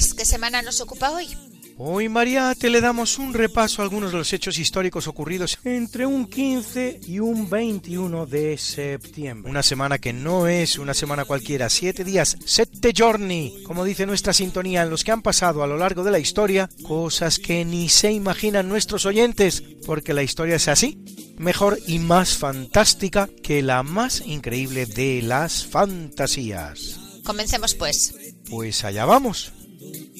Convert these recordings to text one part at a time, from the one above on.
Luis, ¿qué semana nos ocupa hoy? Hoy, Mariate, le damos un repaso a algunos de los hechos históricos ocurridos entre un 15 y un 21 de septiembre. Una semana que no es una semana cualquiera, siete días, sette giorni, como dice nuestra sintonía, en los que han pasado a lo largo de la historia cosas que ni se imaginan nuestros oyentes, porque la historia es así, mejor y más fantástica que la más increíble de las fantasías. Comencemos pues. Pues allá vamos. En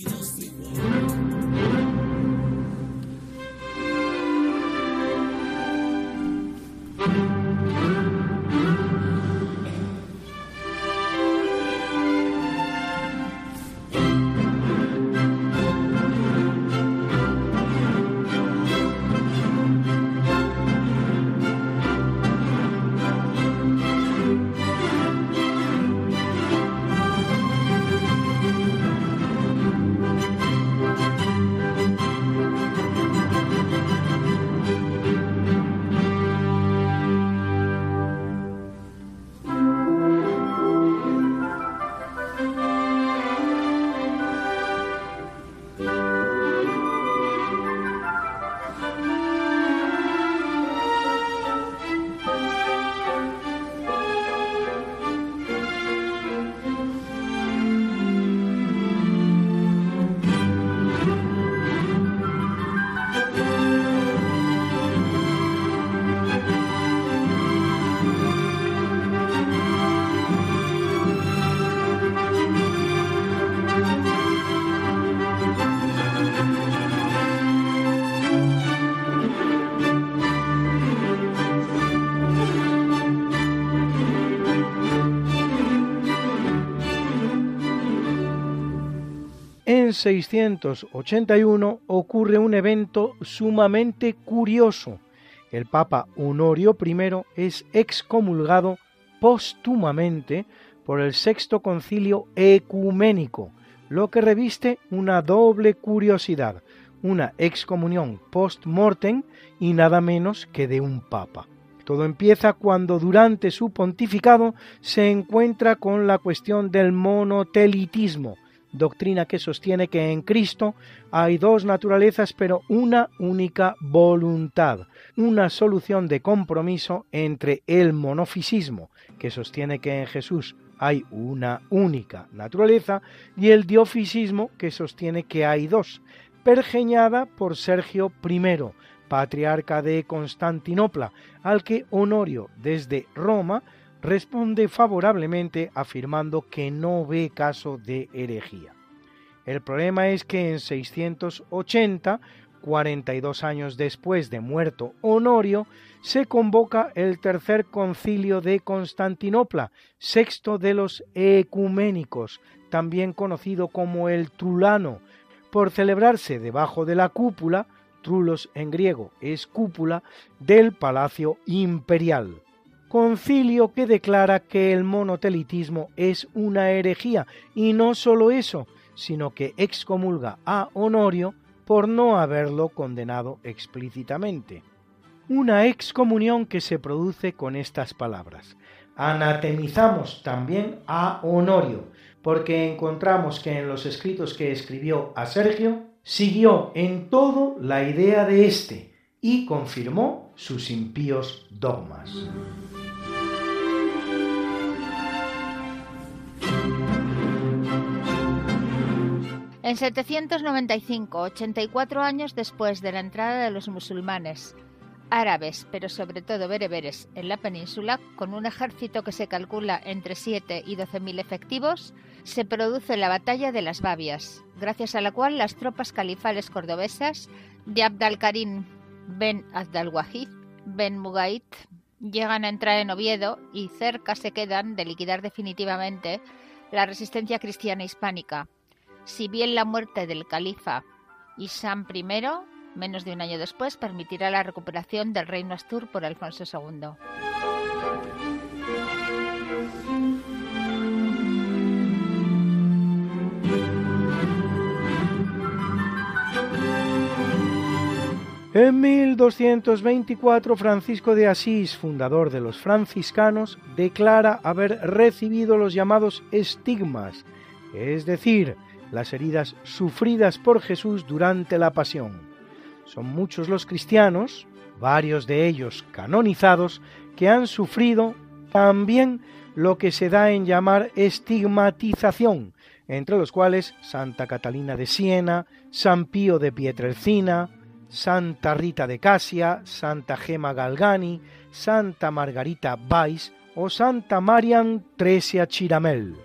681 ocurre un evento sumamente curioso. El Papa Honorio I es excomulgado póstumamente por el Sexto Concilio Ecuménico, lo que reviste una doble curiosidad, una excomunión post-mortem y nada menos que de un Papa. Todo empieza cuando durante su pontificado se encuentra con la cuestión del monotelitismo, doctrina que sostiene que en Cristo hay dos naturalezas pero una única voluntad, una solución de compromiso entre el monofisismo, que sostiene que en Jesús hay una única naturaleza, y el diofisismo, que sostiene que hay dos, pergeñada por Sergio I, patriarca de Constantinopla, al que Honorio desde Roma responde favorablemente afirmando que no ve caso de herejía. El problema es que en 680, 42 años después de muerto Honorio, se convoca el tercer concilio de Constantinopla, sexto de los ecuménicos, también conocido como el Trulano, por celebrarse debajo de la cúpula, trulos en griego es cúpula, del Palacio Imperial concilio que declara que el monotelitismo es una herejía y no solo eso, sino que excomulga a Honorio por no haberlo condenado explícitamente. Una excomunión que se produce con estas palabras. Anatemizamos también a Honorio, porque encontramos que en los escritos que escribió a Sergio, siguió en todo la idea de éste y confirmó sus impíos dogmas. En 795, 84 años después de la entrada de los musulmanes, árabes, pero sobre todo bereberes, en la península, con un ejército que se calcula entre 7 y 12.000 efectivos, se produce la batalla de las Babias, gracias a la cual las tropas califales cordobesas de Abd al-Karim ben Abd al-Wahid ben Mugait llegan a entrar en Oviedo y cerca se quedan de liquidar definitivamente la resistencia cristiana hispánica. Si bien la muerte del califa Isam I menos de un año después, permitirá la recuperación del reino Astur por Alfonso II. En 1224, Francisco de Asís, fundador de los franciscanos, declara haber recibido los llamados estigmas, es decir, las heridas sufridas por Jesús durante la pasión. Son muchos los cristianos, varios de ellos canonizados, que han sufrido también lo que se da en llamar estigmatización, entre los cuales Santa Catalina de Siena, San Pío de Pietrelcina, Santa Rita de Casia, Santa Gema Galgani, Santa Margarita Vais o Santa Marian Tresia Chiramel.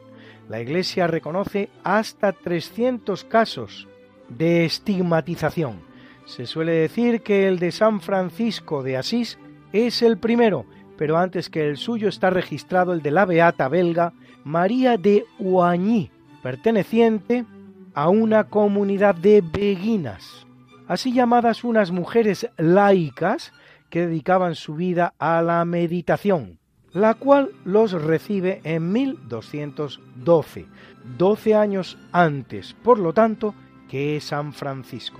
La Iglesia reconoce hasta 300 casos de estigmatización se suele decir que el de San Francisco de Asís es el primero, pero antes que el suyo está registrado el de la beata belga María de Oigny, perteneciente a una comunidad de beguinas, así llamadas unas mujeres laicas que dedicaban su vida a la meditación, la cual los recibe en 1212, 12 años antes, por lo tanto, que San Francisco.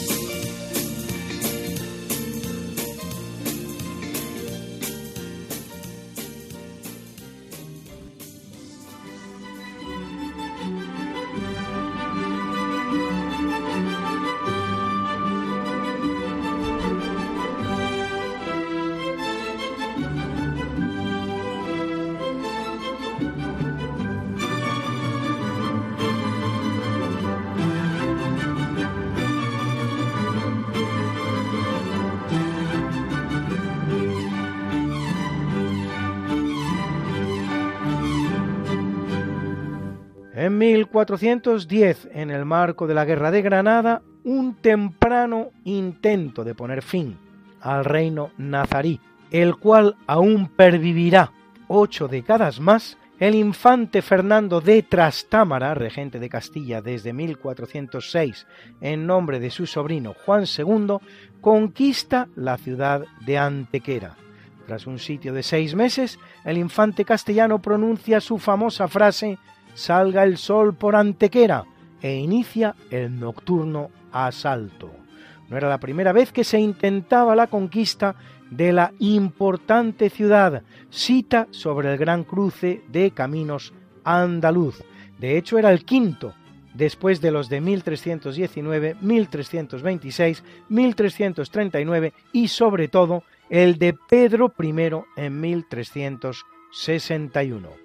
1410, en el marco de la Guerra de Granada, un temprano intento de poner fin al reino nazarí, el cual aún pervivirá ocho décadas más, el infante Fernando de Trastámara, regente de Castilla desde 1406, en nombre de su sobrino Juan II, conquista la ciudad de Antequera. Tras un sitio de seis meses, el infante castellano pronuncia su famosa frase salga el sol por Antequera e inicia el nocturno asalto. No era la primera vez que se intentaba la conquista de la importante ciudad, cita sobre el gran cruce de caminos andaluz. De hecho, era el quinto, después de los de 1319, 1326, 1339 y sobre todo el de Pedro I en 1361.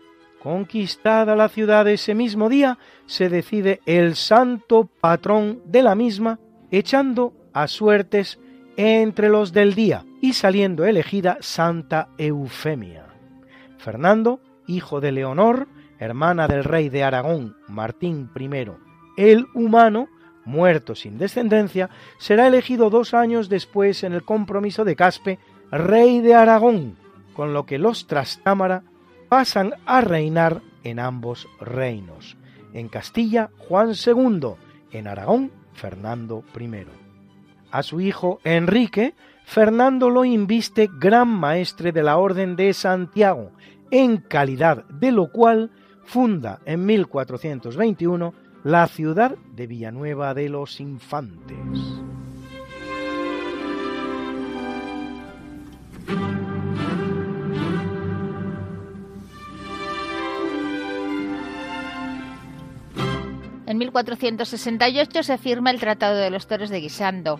Conquistada la ciudad ese mismo día, se decide el santo patrón de la misma, echando a suertes entre los del día y saliendo elegida Santa Eufemia. Fernando, hijo de Leonor, hermana del rey de Aragón, Martín I, el humano, muerto sin descendencia, será elegido dos años después en el compromiso de Caspe, rey de Aragón, con lo que los Trastámara pasan a reinar en ambos reinos. En Castilla, Juan II, en Aragón, Fernando I. A su hijo Enrique, Fernando lo inviste gran maestre de la Orden de Santiago, en calidad de lo cual funda en 1421 la ciudad de Villanueva de los Infantes. En 1468 se firma el Tratado de los Toros de Guisando,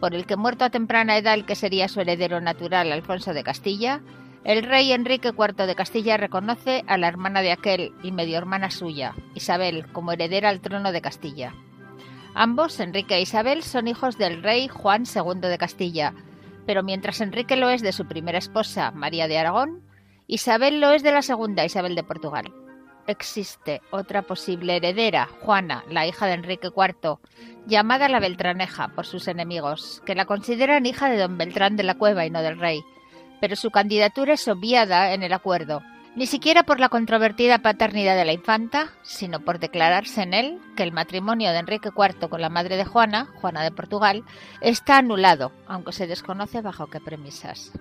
por el que muerto a temprana edad el que sería su heredero natural, Alfonso de Castilla, el rey Enrique IV de Castilla reconoce a la hermana de aquel y medio hermana suya, Isabel, como heredera al trono de Castilla. Ambos, Enrique e Isabel, son hijos del rey Juan II de Castilla, pero mientras Enrique lo es de su primera esposa, María de Aragón, Isabel lo es de la segunda, Isabel de Portugal. Existe otra posible heredera, Juana, la hija de Enrique IV, llamada la Beltraneja por sus enemigos, que la consideran hija de don Beltrán de la Cueva y no del rey pero su candidatura es obviada en el acuerdo, ni siquiera por la controvertida paternidad de la infanta, sino por declararse en él que el matrimonio de Enrique IV con la madre de Juana, Juana de Portugal, está anulado, aunque se desconoce bajo qué premisas.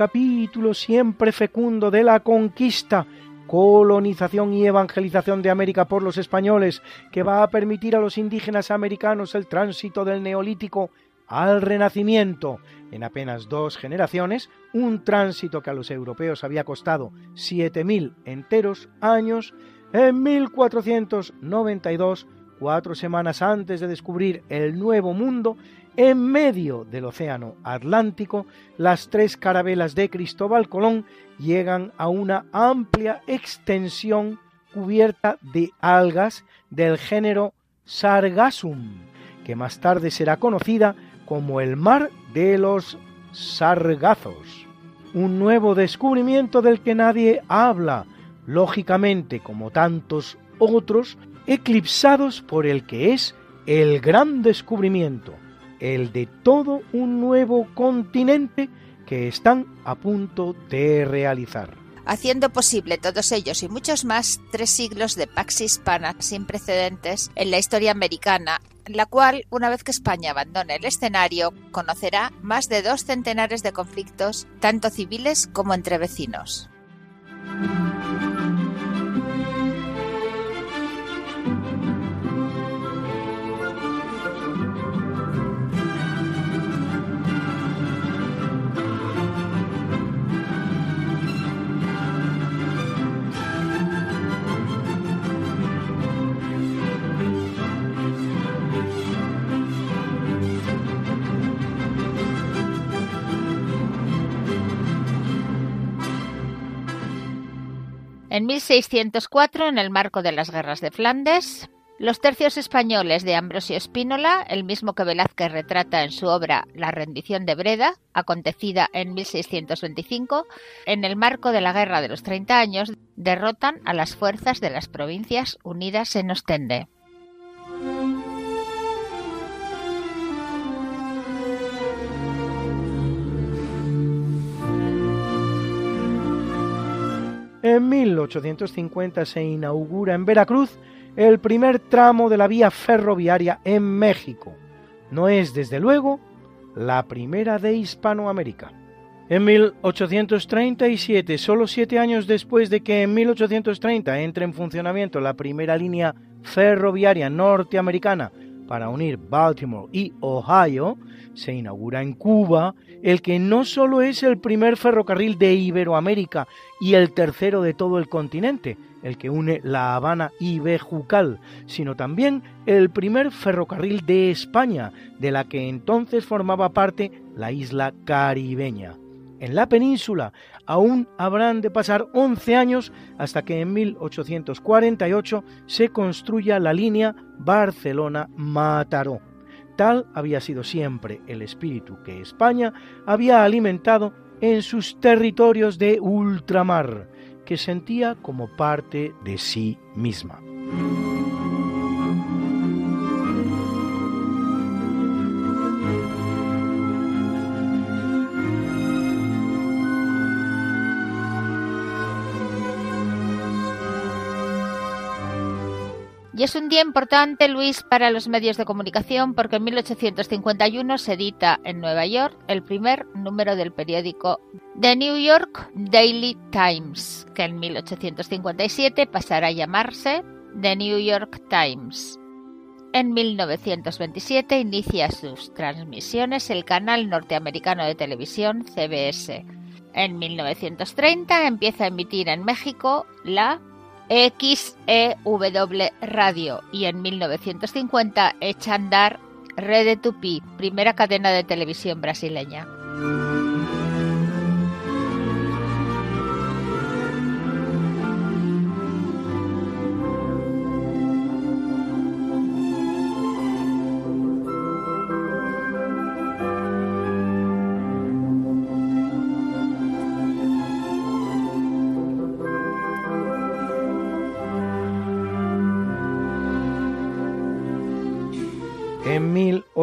Capítulo siempre fecundo de la conquista, colonización y evangelización de América por los españoles, que va a permitir a los indígenas americanos el tránsito del neolítico al renacimiento. En apenas dos generaciones, un tránsito que a los europeos había costado 7.000 enteros años, en 1492, cuatro semanas antes de descubrir el Nuevo Mundo, en medio del Océano Atlántico, las tres carabelas de Cristóbal Colón llegan a una amplia extensión cubierta de algas del género Sargassum, que más tarde será conocida como el mar de los sargazos. Un nuevo descubrimiento del que nadie habla, lógicamente como tantos otros, eclipsados por el que es el gran descubrimiento, el de todo un nuevo continente que están a punto de realizar. Haciendo posible todos ellos y muchos más tres siglos de pax hispana sin precedentes en la historia americana, la cual, una vez que España abandone el escenario, conocerá más de dos centenares de conflictos, tanto civiles como entre vecinos. En 1604, en el marco de las guerras de Flandes, los tercios españoles de Ambrosio Espínola, el mismo que Velázquez retrata en su obra La rendición de Breda, acontecida en 1625, en el marco de la Guerra de los Treinta Años, derrotan a las fuerzas de las provincias unidas en Ostende. En 1850 se inaugura en Veracruz el primer tramo de la vía ferroviaria en México. No es, desde luego, la primera de Hispanoamérica. En 1837, solo siete años después de que en 1830 entre en funcionamiento la primera línea ferroviaria norteamericana para unir Baltimore y Ohio, se inaugura en Cuba el que no solo es el primer ferrocarril de Iberoamérica y el tercero de todo el continente, el que une La Habana y Bejucal, sino también el primer ferrocarril de España, de la que entonces formaba parte la isla caribeña. En la península aún habrán de pasar 11 años hasta que en 1848 se construya la línea Barcelona-Mataró. Tal había sido siempre el espíritu que España había alimentado en sus territorios de ultramar, que sentía como parte de sí misma. Y es un día importante, Luis, para los medios de comunicación porque en 1851 se edita en Nueva York el primer número del periódico The New York Daily Times, que en 1857 pasará a llamarse The New York Times. En 1927 inicia sus transmisiones el canal norteamericano de televisión CBS. En 1930 empieza a emitir en México la XEW Radio y en 1950 echa a andar Rede Tupi, primera cadena de televisión brasileña.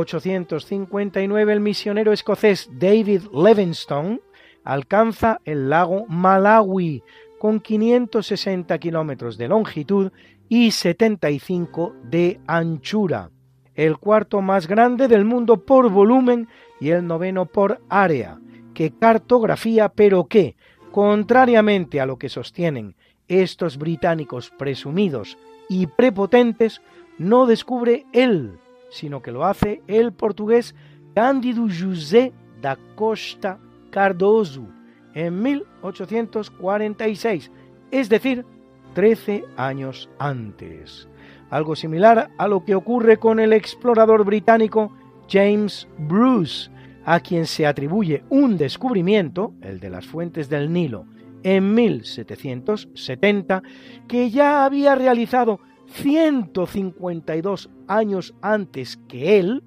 1859 el misionero escocés David Livingstone alcanza el lago Malawi con 560 kilómetros de longitud y 75 de anchura, el cuarto más grande del mundo por volumen y el noveno por área, que cartografía pero que, contrariamente a lo que sostienen estos británicos presumidos y prepotentes, no descubre él, sino que lo hace el portugués Cândido José da Costa Cardoso en 1846, es decir, 13 años antes. Algo similar a lo que ocurre con el explorador británico James Bruce, a quien se atribuye un descubrimiento, el de las fuentes del Nilo, en 1770, que ya había realizado 152 años antes que él,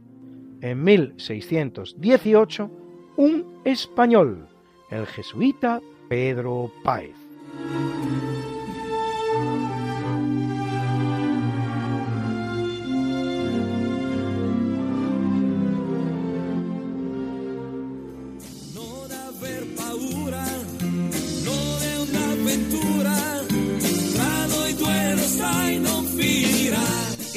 en 1618, un español, el jesuita Pedro Páez.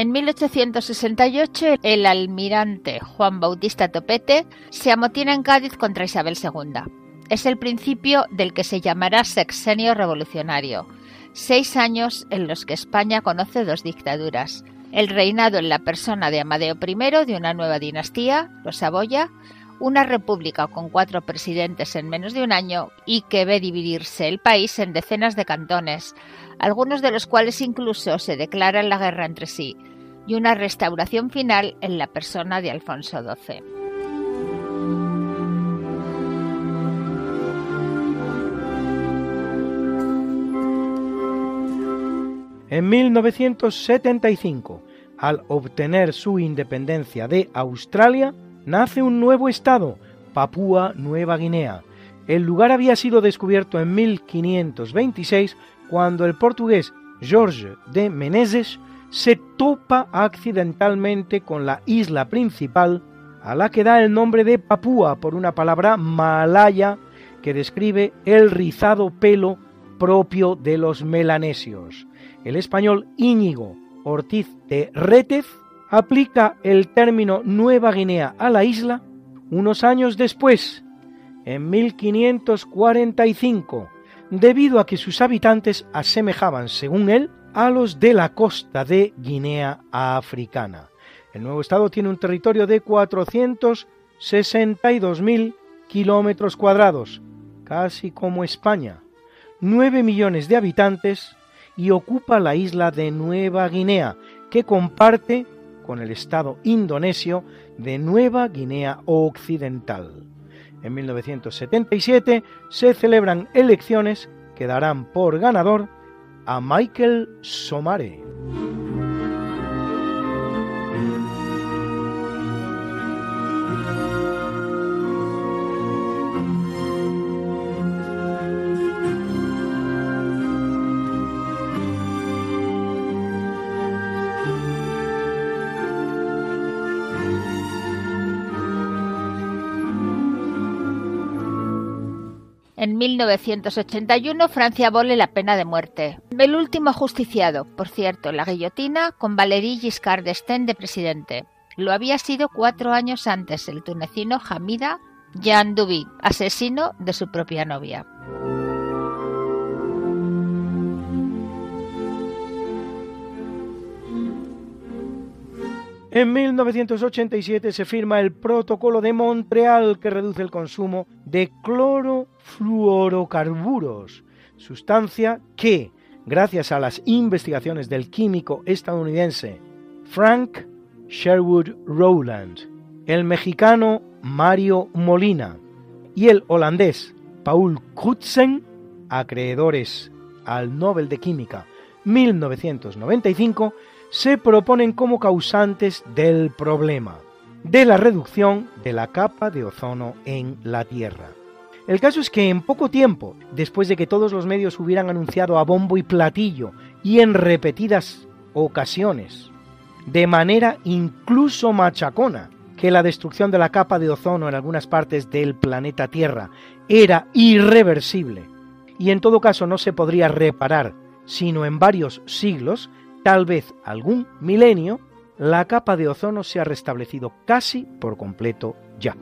En 1868, el almirante Juan Bautista Topete se amotina en Cádiz contra Isabel II. Es el principio del que se llamará sexenio revolucionario, seis años en los que España conoce dos dictaduras. El reinado en la persona de Amadeo I de una nueva dinastía, los Saboya, una república con cuatro presidentes en menos de un año y que ve dividirse el país en decenas de cantones, algunos de los cuales incluso se declaran la guerra entre sí, y una restauración final en la persona de Alfonso XII. En 1975, al obtener su independencia de Australia, nace un nuevo estado, Papúa Nueva Guinea. El lugar había sido descubierto en 1526 cuando el portugués Jorge de Menezes se topa accidentalmente con la isla principal a la que da el nombre de Papúa por una palabra malaya que describe el rizado pelo propio de los melanesios. El español Íñigo Ortiz de Rétez aplica el término Nueva Guinea a la isla unos años después, en 1545, debido a que sus habitantes asemejaban, según él, a los de la costa de Guinea Africana. El nuevo estado tiene un territorio de 462.000 kilómetros cuadrados, casi como España, 9 millones de habitantes y ocupa la isla de Nueva Guinea, que comparte con el estado indonesio de Nueva Guinea Occidental. En 1977 se celebran elecciones que darán por ganador a Michael Somare. En 1981 Francia abole la pena de muerte. El último ajusticiado, por cierto, la guillotina, con Valéry Giscard d'Estaing de presidente. Lo había sido cuatro años antes el tunecino Hamida Jean Duby, asesino de su propia novia. En 1987 se firma el Protocolo de Montreal que reduce el consumo de clorofluorocarburos, sustancia que, gracias a las investigaciones del químico estadounidense Frank Sherwood Rowland, el mexicano Mario Molina y el holandés Paul Crutzen, acreedores al Nobel de Química 1995, se proponen como causantes del problema, de la reducción de la capa de ozono en la Tierra. El caso es que en poco tiempo, después de que todos los medios hubieran anunciado a bombo y platillo y en repetidas ocasiones, de manera incluso machacona, que la destrucción de la capa de ozono en algunas partes del planeta Tierra era irreversible y en todo caso no se podría reparar sino en varios siglos, tal vez algún milenio, la capa de ozono se ha restablecido casi por completo ya.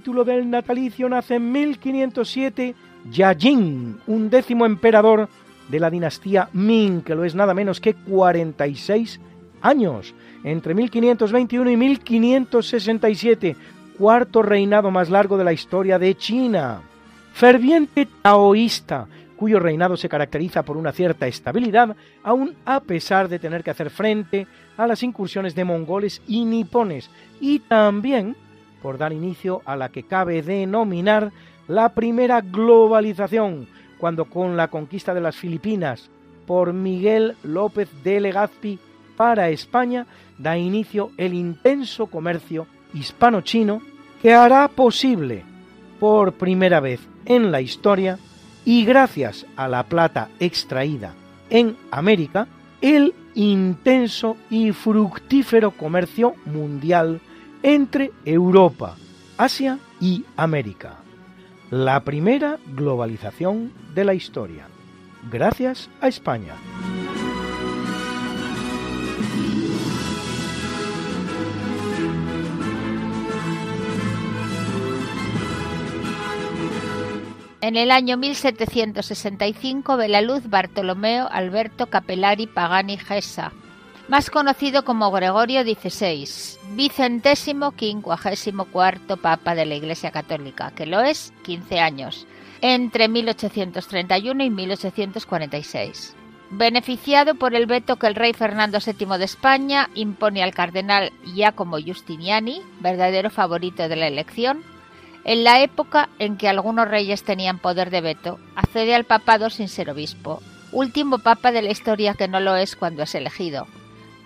Capítulo del natalicio nace en 1507 Yajin, un décimo emperador de la dinastía Ming, que lo es nada menos que 46 años, entre 1521 y 1567, cuarto reinado más largo de la historia de China. Ferviente taoísta, cuyo reinado se caracteriza por una cierta estabilidad, aun a pesar de tener que hacer frente a las incursiones de mongoles y nipones, y también por dar inicio a la que cabe denominar la primera globalización, cuando con la conquista de las Filipinas por Miguel López de Legazpi para España da inicio el intenso comercio hispano-chino que hará posible por primera vez en la historia y gracias a la plata extraída en América el intenso y fructífero comercio mundial entre Europa, Asia y América. La primera globalización de la historia, gracias a España. En el año 1765 ve la luz Bartolomeo Alberto Capellari Pagani Gessa, más conocido como Gregorio XVI, vicentésimo quincuagésimo cuarto Papa de la Iglesia Católica, que lo es 15 años, entre 1831 y 1846. Beneficiado por el veto que el rey Fernando VII de España impone al cardenal Giacomo Giustiniani, verdadero favorito de la elección, en la época en que algunos reyes tenían poder de veto, accede al papado sin ser obispo, último papa de la historia que no lo es cuando es elegido,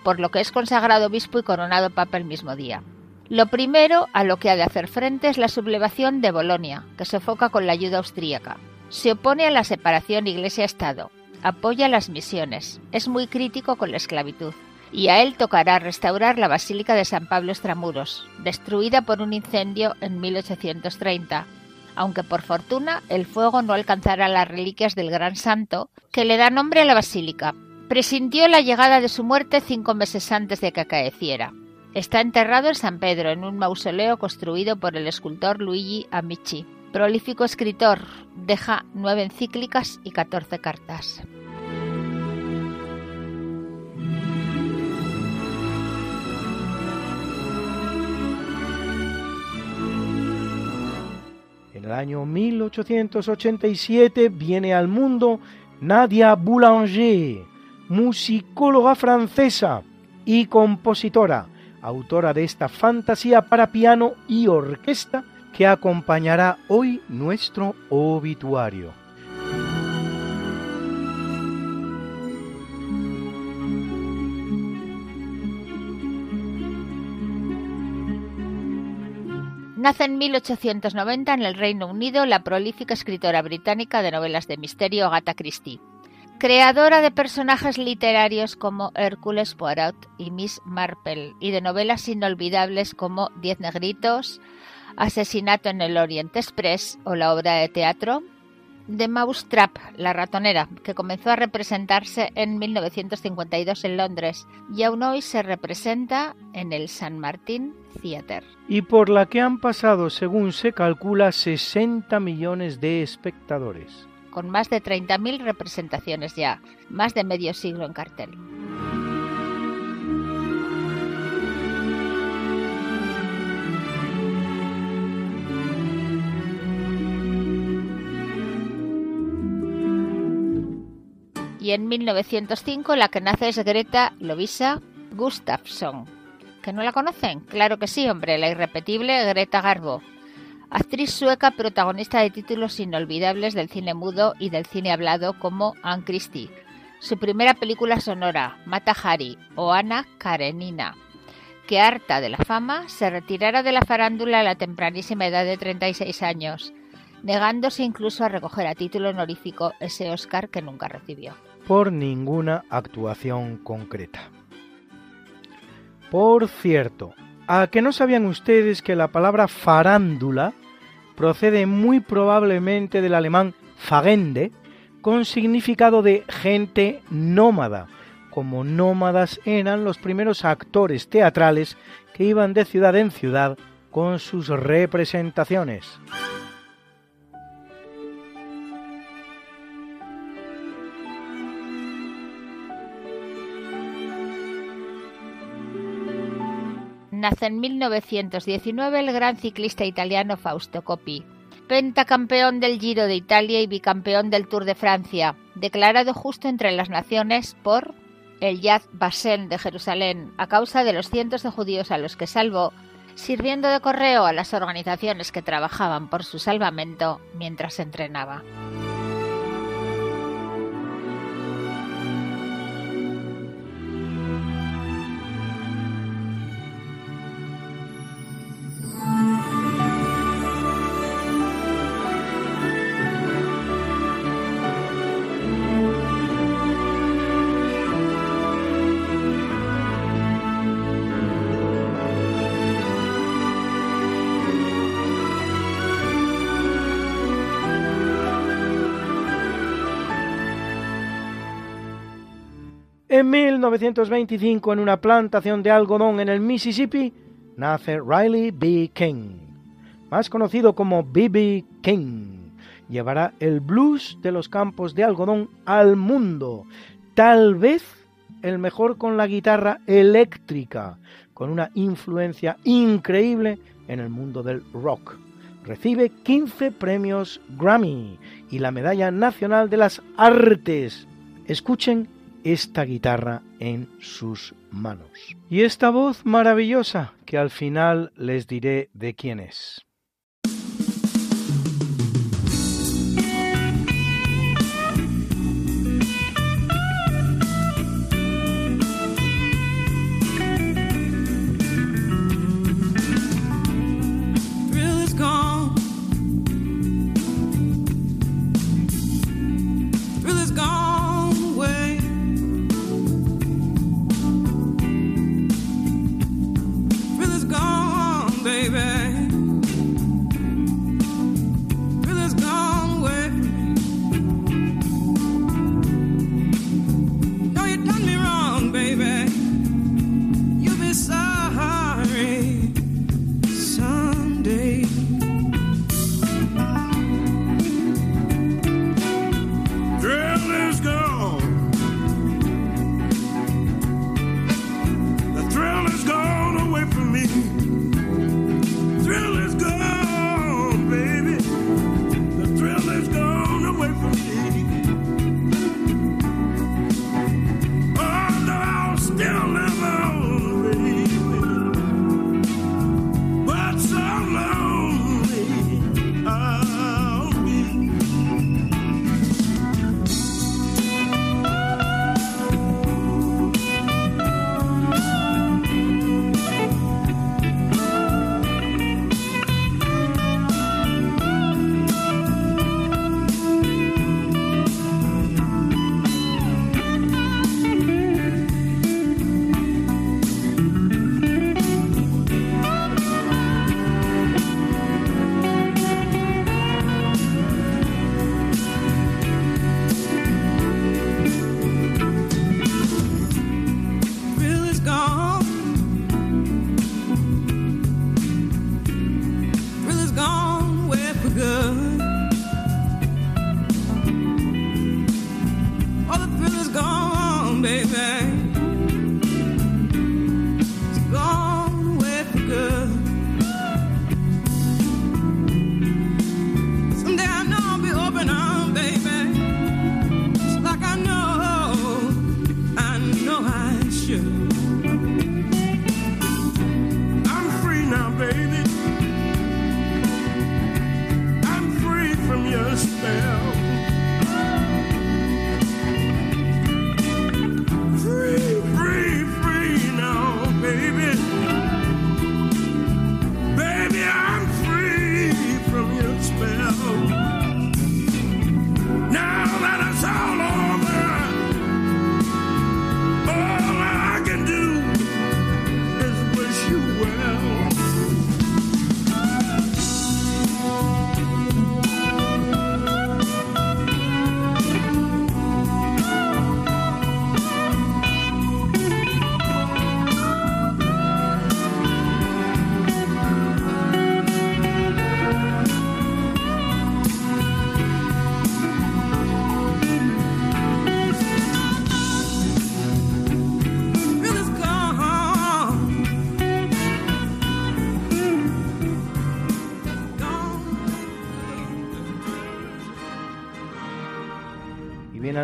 por lo que es consagrado obispo y coronado papa el mismo día. Lo primero a lo que ha de hacer frente es la sublevación de Bolonia, que se enfoca con la ayuda austríaca. Se opone a la separación Iglesia-Estado, apoya las misiones, es muy crítico con la esclavitud y a él tocará restaurar la Basílica de San Pablo Extramuros, destruida por un incendio en 1830, aunque por fortuna el fuego no alcanzará las reliquias del gran santo que le da nombre a la basílica. Presintió la llegada de su muerte cinco meses antes de que acaeciera. Está enterrado en San Pedro, en un mausoleo construido por el escultor Luigi Amici. Prolífico escritor, deja nueve encíclicas y catorce cartas. En el año 1887 viene al mundo Nadia Boulanger, musicóloga francesa y compositora, autora de esta fantasía para piano y orquesta que acompañará hoy nuestro obituario. Nace en 1890 en el Reino Unido la prolífica escritora británica de novelas de misterio Agatha Christie, creadora de personajes literarios como Hércules Poirot y Miss Marple y de novelas inolvidables como Diez Negritos, Asesinato en el Orient Express o la obra de teatro The Mousetrap, la ratonera, que comenzó a representarse en 1952 en Londres y aún hoy se representa en el San Martín Theatre. Y por la que han pasado, según se calcula, 60 millones de espectadores. Con más de 30.000 representaciones ya, más de medio siglo en cartel. y en 1905 la que nace es Greta Lovisa Gustafsson. ¿Que no la conocen? Claro que sí, hombre, la irrepetible Greta Garbo. Actriz sueca protagonista de títulos inolvidables del cine mudo y del cine hablado como Anne Christie. Su primera película sonora, Mata Hari o Ana Karenina, que harta de la fama se retirara de la farándula a la tempranísima edad de 36 años, negándose incluso a recoger a título honorífico ese Oscar que nunca recibió por ninguna actuación concreta. Por cierto, ¿a que no sabían ustedes que la palabra farándula procede muy probablemente del alemán Fagende, con significado de gente nómada, como nómadas eran los primeros actores teatrales que iban de ciudad en ciudad con sus representaciones. Nace en 1919 el gran ciclista italiano Fausto Coppi, pentacampeón del Giro de Italia y bicampeón del Tour de Francia, declarado justo entre las naciones por el Yad Vashem de Jerusalén a causa de los cientos de judíos a los que salvó, sirviendo de correo a las organizaciones que trabajaban por su salvamento mientras entrenaba. En 1925, en una plantación de algodón en el Mississippi, nace Riley B. King, más conocido como B.B. King, llevará el blues de los campos de algodón al mundo. Tal vez el mejor con la guitarra eléctrica, con una influencia increíble en el mundo del rock. Recibe 15 premios Grammy y la Medalla Nacional de las Artes. Escuchen esta guitarra en sus manos. Y esta voz maravillosa que al final les diré de quién es.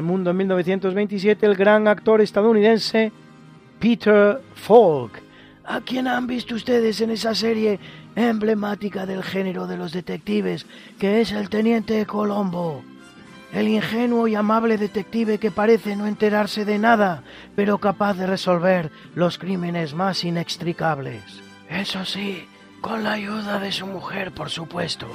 Mundo en 1927 el gran actor estadounidense Peter Falk. ¿A quién han visto ustedes en esa serie emblemática del género de los detectives, que es el Teniente Colombo? El ingenuo y amable detective que parece no enterarse de nada, pero capaz de resolver los crímenes más inextricables. Eso sí, con la ayuda de su mujer, por supuesto.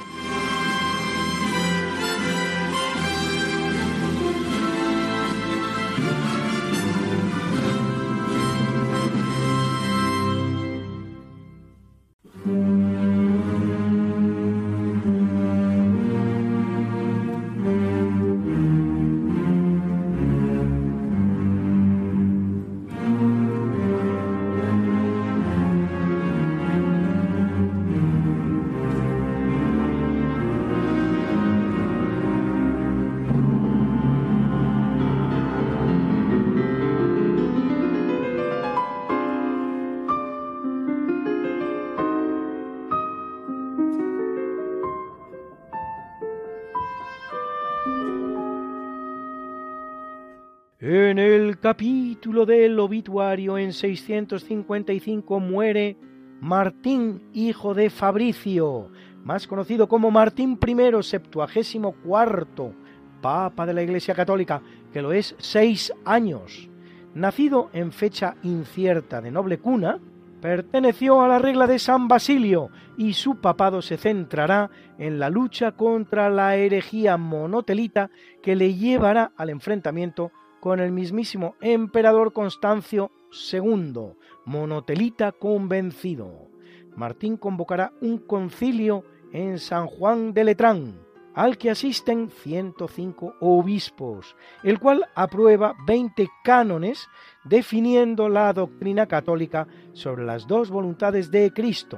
Capítulo del obituario en 655 muere Martín, hijo de Fabricio, más conocido como Martín I, septuagésimo cuarto, Papa de la Iglesia Católica, que lo es seis años. Nacido en fecha incierta de noble cuna, perteneció a la regla de San Basilio y su papado se centrará en la lucha contra la herejía monotelita que le llevará al enfrentamiento con el mismísimo emperador Constancio II, monotelita convencido. Martín convocará un concilio en San Juan de Letrán, al que asisten 105 obispos, el cual aprueba 20 cánones definiendo la doctrina católica sobre las dos voluntades de Cristo.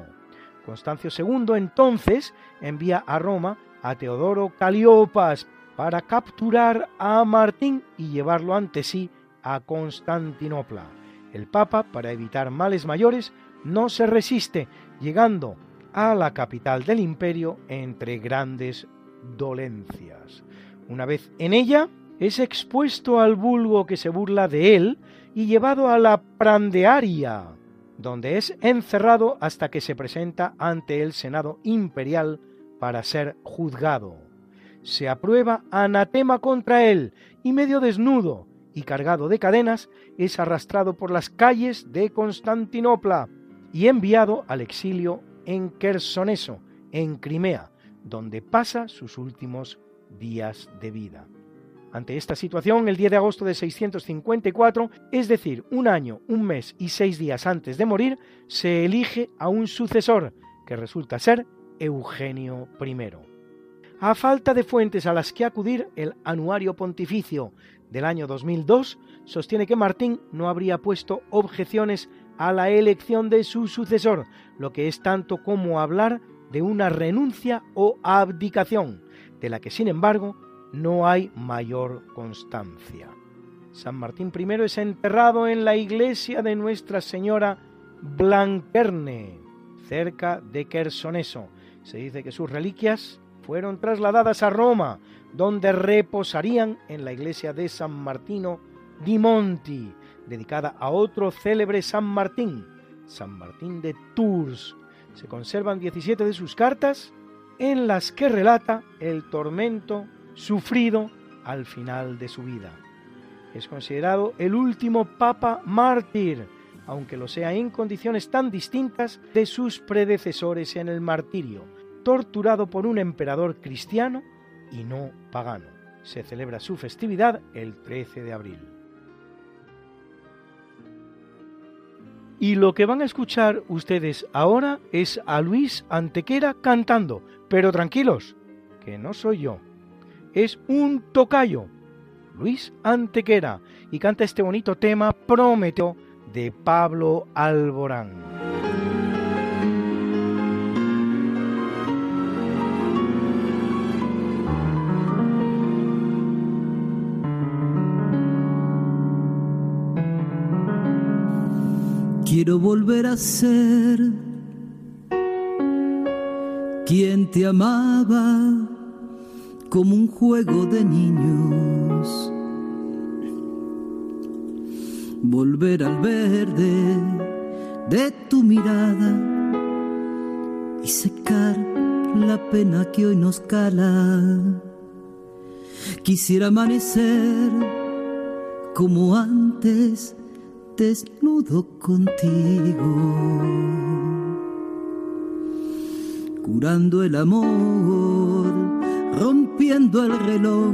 Constancio II entonces envía a Roma a Teodoro Caliopas para capturar a Martín y llevarlo ante sí a Constantinopla. El Papa, para evitar males mayores, no se resiste, llegando a la capital del imperio entre grandes dolencias. Una vez en ella, es expuesto al vulgo que se burla de él y llevado a la prandearia, donde es encerrado hasta que se presenta ante el Senado imperial para ser juzgado se aprueba anatema contra él y medio desnudo y cargado de cadenas es arrastrado por las calles de Constantinopla y enviado al exilio en Quersoneso, en Crimea, donde pasa sus últimos días de vida. Ante esta situación, el 10 de agosto de 654, es decir, un año, un mes y seis días antes de morir, se elige a un sucesor, que resulta ser Eugenio I. A falta de fuentes a las que acudir, el Anuario Pontificio del año 2002 sostiene que Martín no habría puesto objeciones a la elección de su sucesor, lo que es tanto como hablar de una renuncia o abdicación, de la que sin embargo no hay mayor constancia. San Martín I es enterrado en la iglesia de Nuestra Señora Blanquerne, cerca de Quersoneso. Se dice que sus reliquias fueron trasladadas a Roma, donde reposarían en la iglesia de San Martino di Monti, dedicada a otro célebre San Martín, San Martín de Tours. Se conservan 17 de sus cartas en las que relata el tormento sufrido al final de su vida. Es considerado el último papa mártir, aunque lo sea en condiciones tan distintas de sus predecesores en el martirio torturado por un emperador cristiano y no pagano. Se celebra su festividad el 13 de abril. Y lo que van a escuchar ustedes ahora es a Luis Antequera cantando, pero tranquilos, que no soy yo, es un tocayo, Luis Antequera, y canta este bonito tema Prometeo de Pablo Alborán. Quiero volver a ser quien te amaba como un juego de niños. Volver al verde de tu mirada y secar la pena que hoy nos cala. Quisiera amanecer como antes desnudo contigo, curando el amor, rompiendo el reloj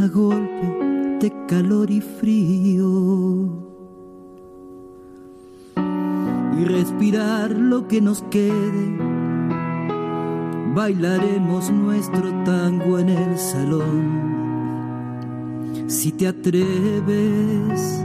a golpe de calor y frío. Y respirar lo que nos quede, bailaremos nuestro tango en el salón. Si te atreves,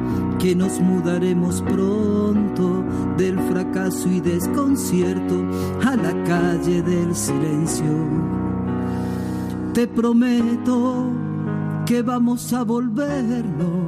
que nos mudaremos pronto del fracaso y desconcierto a la calle del silencio. Te prometo que vamos a volvernos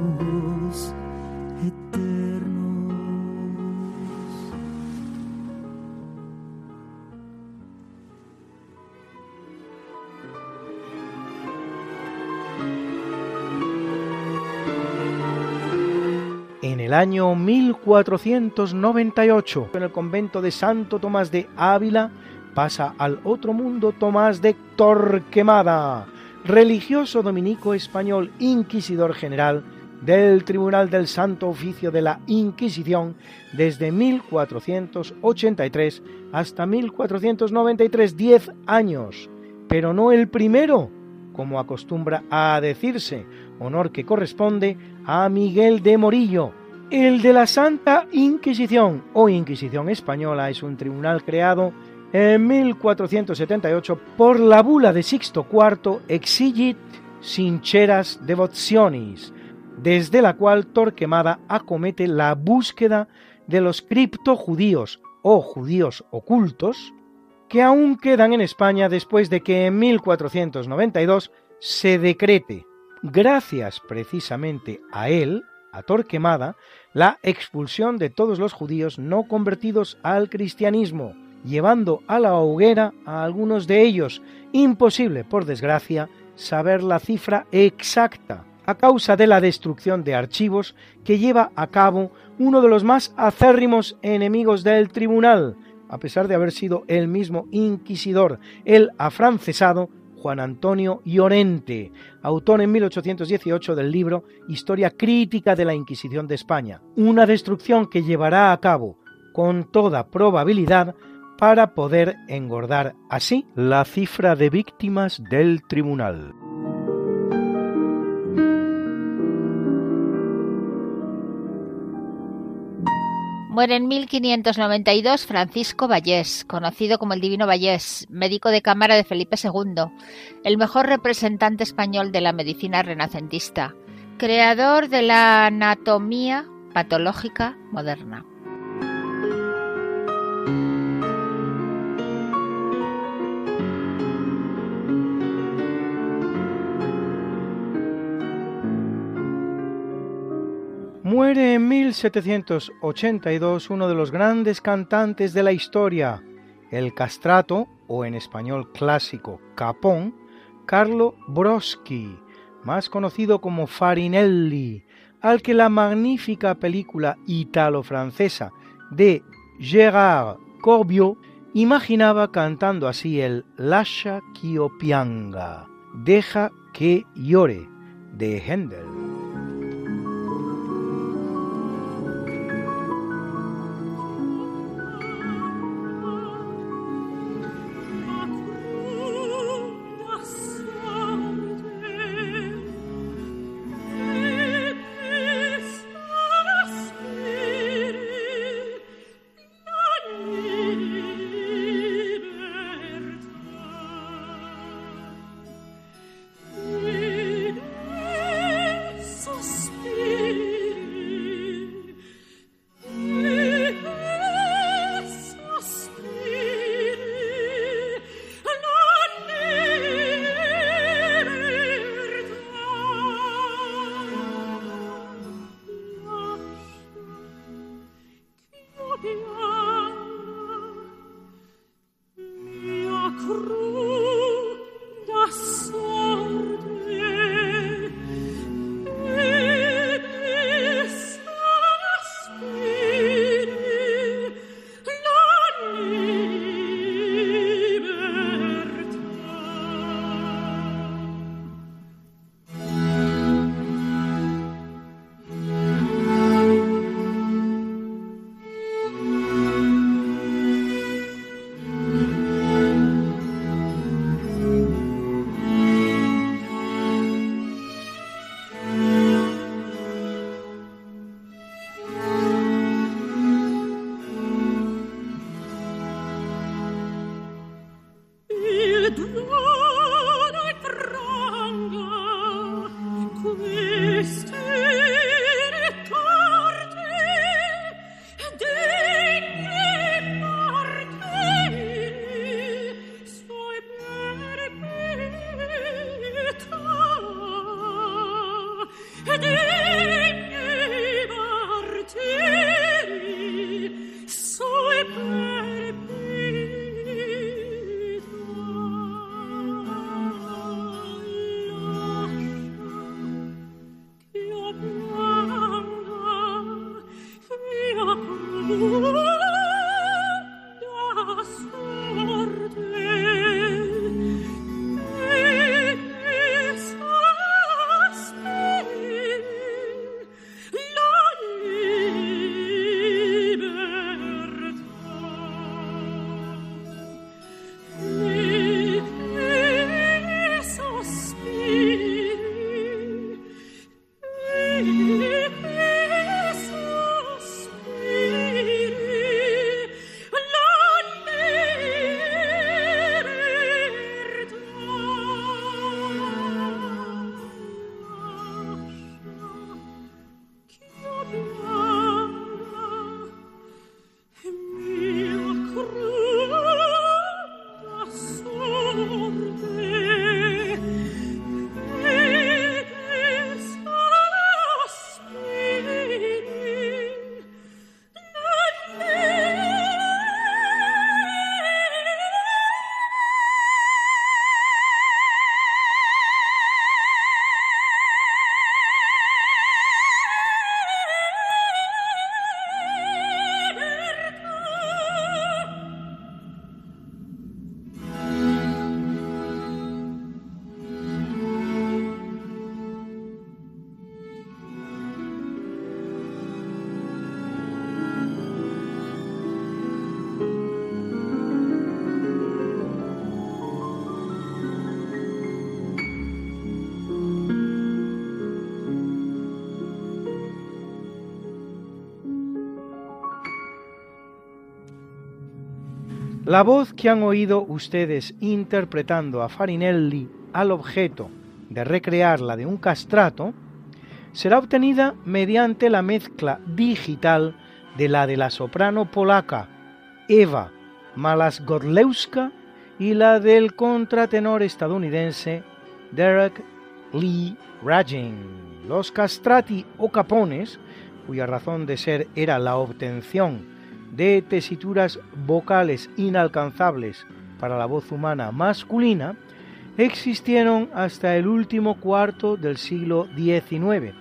año 1498, en el convento de Santo Tomás de Ávila, pasa al otro mundo Tomás de Torquemada, religioso dominico español, inquisidor general del Tribunal del Santo Oficio de la Inquisición desde 1483 hasta 1493, 10 años, pero no el primero, como acostumbra a decirse, honor que corresponde a Miguel de Morillo, el de la Santa Inquisición o Inquisición Española es un tribunal creado en 1478 por la bula de Sixto IV Exigit Sinceras Devotionis, desde la cual Torquemada acomete la búsqueda de los criptojudíos o judíos ocultos que aún quedan en España después de que en 1492 se decrete, gracias precisamente a él, Torquemada la expulsión de todos los judíos no convertidos al cristianismo, llevando a la hoguera a algunos de ellos. Imposible, por desgracia, saber la cifra exacta a causa de la destrucción de archivos que lleva a cabo uno de los más acérrimos enemigos del tribunal, a pesar de haber sido el mismo inquisidor, el afrancesado Juan Antonio Llorente, autor en 1818 del libro Historia crítica de la Inquisición de España, una destrucción que llevará a cabo, con toda probabilidad, para poder engordar así la cifra de víctimas del tribunal. Muere en 1592 Francisco Vallés, conocido como el Divino Vallés, médico de cámara de Felipe II, el mejor representante español de la medicina renacentista, creador de la anatomía patológica moderna. Muere en 1782 uno de los grandes cantantes de la historia, el castrato, o en español clásico capón, Carlo Broschi, más conocido como Farinelli, al que la magnífica película italo-francesa de Gérard Corbiot imaginaba cantando así el Lascia ch'io pianga, deja que llore, de Händel. La voz que han oído ustedes interpretando a Farinelli al objeto de recrearla de un castrato será obtenida mediante la mezcla digital de la de la soprano polaca Eva Malasgodlewska y la del contratenor estadounidense Derek Lee Ragin. Los castrati o capones, cuya razón de ser era la obtención de tesituras vocales inalcanzables para la voz humana masculina, existieron hasta el último cuarto del siglo XIX.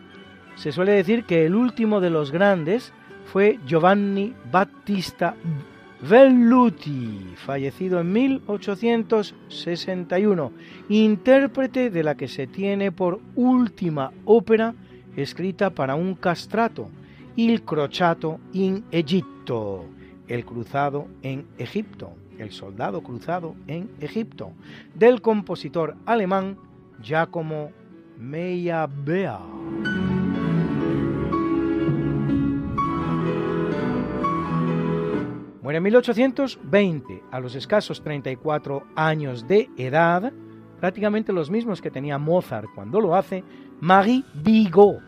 Se suele decir que el último de los grandes fue Giovanni Battista Velluti, fallecido en 1861, intérprete de la que se tiene por última ópera escrita para un castrato, Il Crociato in Egitto, el cruzado en Egipto, el soldado cruzado en Egipto, del compositor alemán Giacomo Meyerbeer. Muere en 1820, a los escasos 34 años de edad, prácticamente los mismos que tenía Mozart cuando lo hace, Marie Bigot,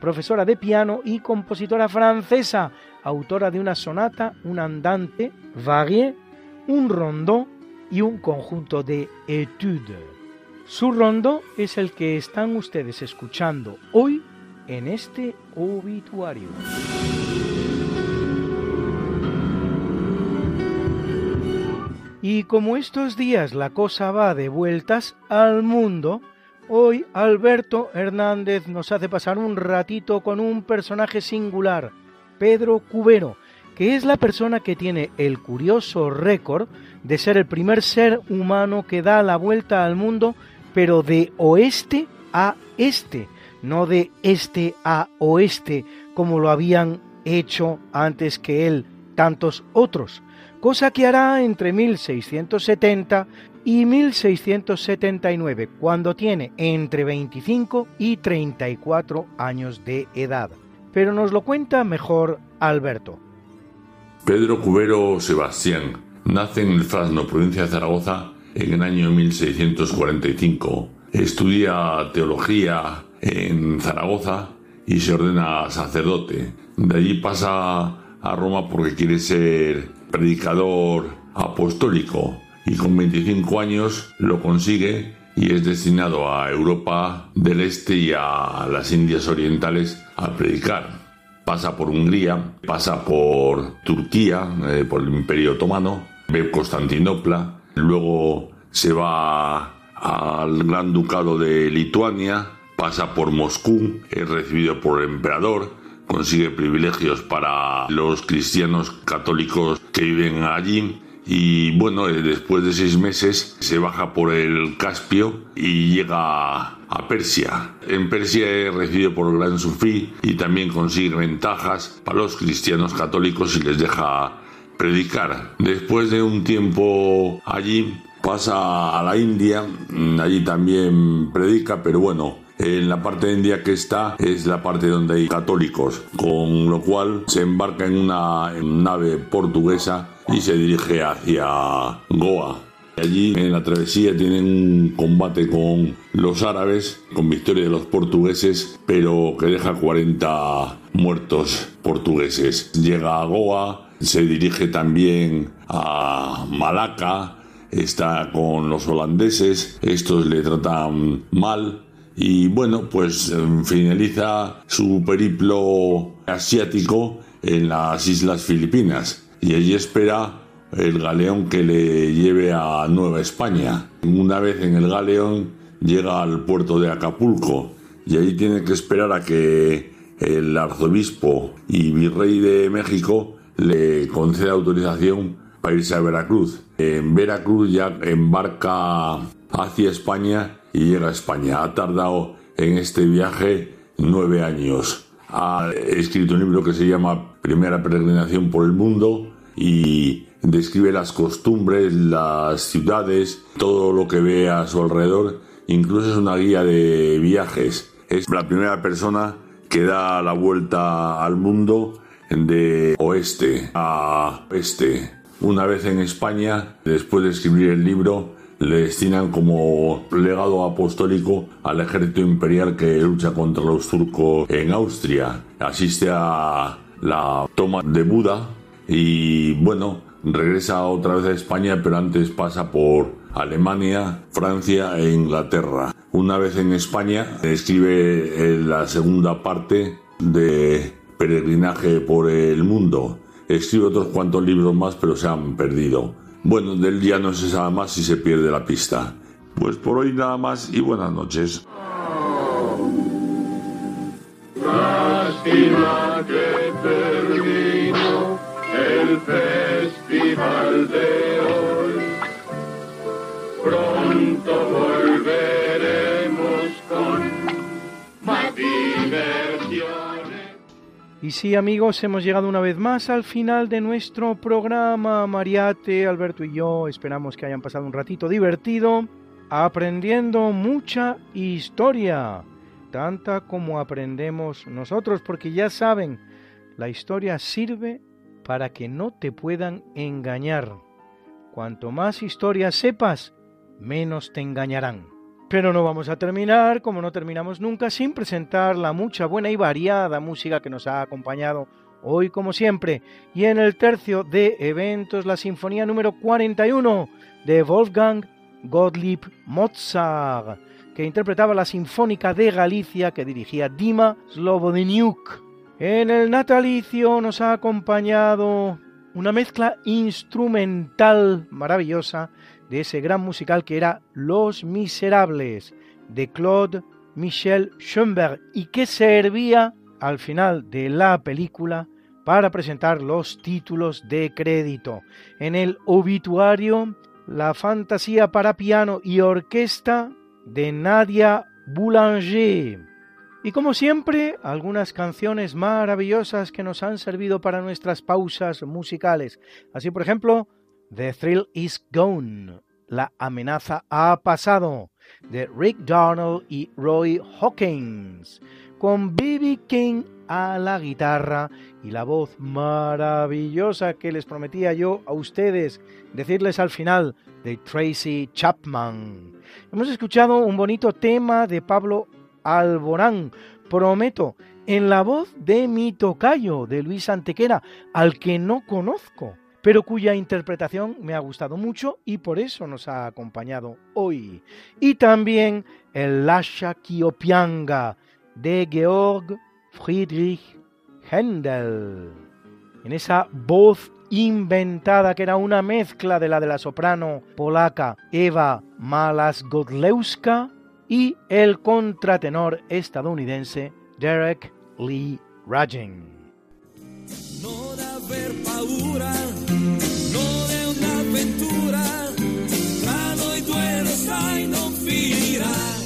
profesora de piano y compositora francesa, autora de una sonata, un andante, varie, un rondó y un conjunto de etudes. Su rondó es el que están ustedes escuchando hoy en este obituario. Y como estos días la cosa va de vueltas al mundo, Hoy Alberto Hernández nos hace pasar un ratito con un personaje singular, Pedro Cubero, que es la persona que tiene el curioso récord de ser el primer ser humano que da la vuelta al mundo, pero de oeste a este, no de este a oeste, como lo habían hecho antes que él tantos otros, cosa que hará entre 1670 y 1679, cuando tiene entre 25 y 34 años de edad. Pero nos lo cuenta mejor Alberto. Pedro Cubero Sebastián nace en el Frasno, provincia de Zaragoza, en el año 1645. Estudia teología en Zaragoza y se ordena sacerdote. De allí pasa a Roma porque quiere ser predicador apostólico y con 25 años lo consigue y es destinado a Europa del Este y a las Indias Orientales a predicar. Pasa por Hungría, pasa por Turquía, eh, por el Imperio Otomano, ve Constantinopla, luego se va al Gran Ducado de Lituania, pasa por Moscú, es recibido por el emperador, consigue privilegios para los cristianos católicos que viven allí y bueno, eh, después de seis meses se baja por el Caspio y llega a Persia. En Persia es recibido por el Gran Sufí y también consigue ventajas para los cristianos católicos y les deja predicar. Después de un tiempo allí pasa a la India, allí también predica, pero bueno, en la parte de India que está es la parte donde hay católicos, con lo cual se embarca en una nave portuguesa y se dirige hacia Goa. Allí en la travesía tienen un combate con los árabes, con victoria de los portugueses, pero que deja 40 muertos portugueses. Llega a Goa, se dirige también a Malaca, está con los holandeses, estos le tratan mal y bueno, pues em, finaliza su periplo asiático en las Islas Filipinas y allí espera el galeón que le lleve a Nueva España. Una vez en el galeón llega al puerto de Acapulco y ahí tiene que esperar a que el arzobispo y virrey de México le conceda autorización para irse a Veracruz. En Veracruz ya embarca hacia España y llega a España. Ha tardado en este viaje nueve años. Ha escrito un libro que se llama Primera peregrinación por el mundo y describe las costumbres, las ciudades, todo lo que ve a su alrededor. Incluso es una guía de viajes. Es la primera persona que da la vuelta al mundo de oeste a este. Una vez en España, después de escribir el libro, le destinan como legado apostólico al ejército imperial que lucha contra los turcos en Austria. Asiste a la toma de Buda y bueno, regresa otra vez a España, pero antes pasa por Alemania, Francia e Inglaterra. Una vez en España, escribe la segunda parte de Peregrinaje por el Mundo. Escribe otros cuantos libros más, pero se han perdido. Bueno, del día no se sabe más si se pierde la pista. Pues por hoy nada más y buenas noches. Y sí, amigos, hemos llegado una vez más al final de nuestro programa. Mariate, Alberto y yo esperamos que hayan pasado un ratito divertido aprendiendo mucha historia, tanta como aprendemos nosotros, porque ya saben, la historia sirve para que no te puedan engañar. Cuanto más historia sepas, menos te engañarán. Pero no vamos a terminar, como no terminamos nunca, sin presentar la mucha buena y variada música que nos ha acompañado hoy como siempre. Y en el tercio de eventos, la Sinfonía número 41 de Wolfgang Gottlieb Mozart, que interpretaba la Sinfónica de Galicia que dirigía Dima Slobodeniuk. En el natalicio nos ha acompañado una mezcla instrumental maravillosa de ese gran musical que era Los Miserables de Claude Michel Schoenberg y que servía al final de la película para presentar los títulos de crédito. En el obituario, la fantasía para piano y orquesta de Nadia Boulanger. Y como siempre, algunas canciones maravillosas que nos han servido para nuestras pausas musicales. Así, por ejemplo, The Thrill is Gone. La amenaza ha pasado. De Rick Darnell y Roy Hawkins. Con B.B. King a la guitarra y la voz maravillosa que les prometía yo a ustedes decirles al final de Tracy Chapman. Hemos escuchado un bonito tema de Pablo Alborán. Prometo, en la voz de mi tocayo, de Luis Antequera, al que no conozco pero cuya interpretación me ha gustado mucho y por eso nos ha acompañado hoy. Y también el Lascia Kiopianga de Georg Friedrich Händel. En esa voz inventada que era una mezcla de la de la soprano polaca Eva Malasgodlewska y el contratenor estadounidense Derek Lee Ragin.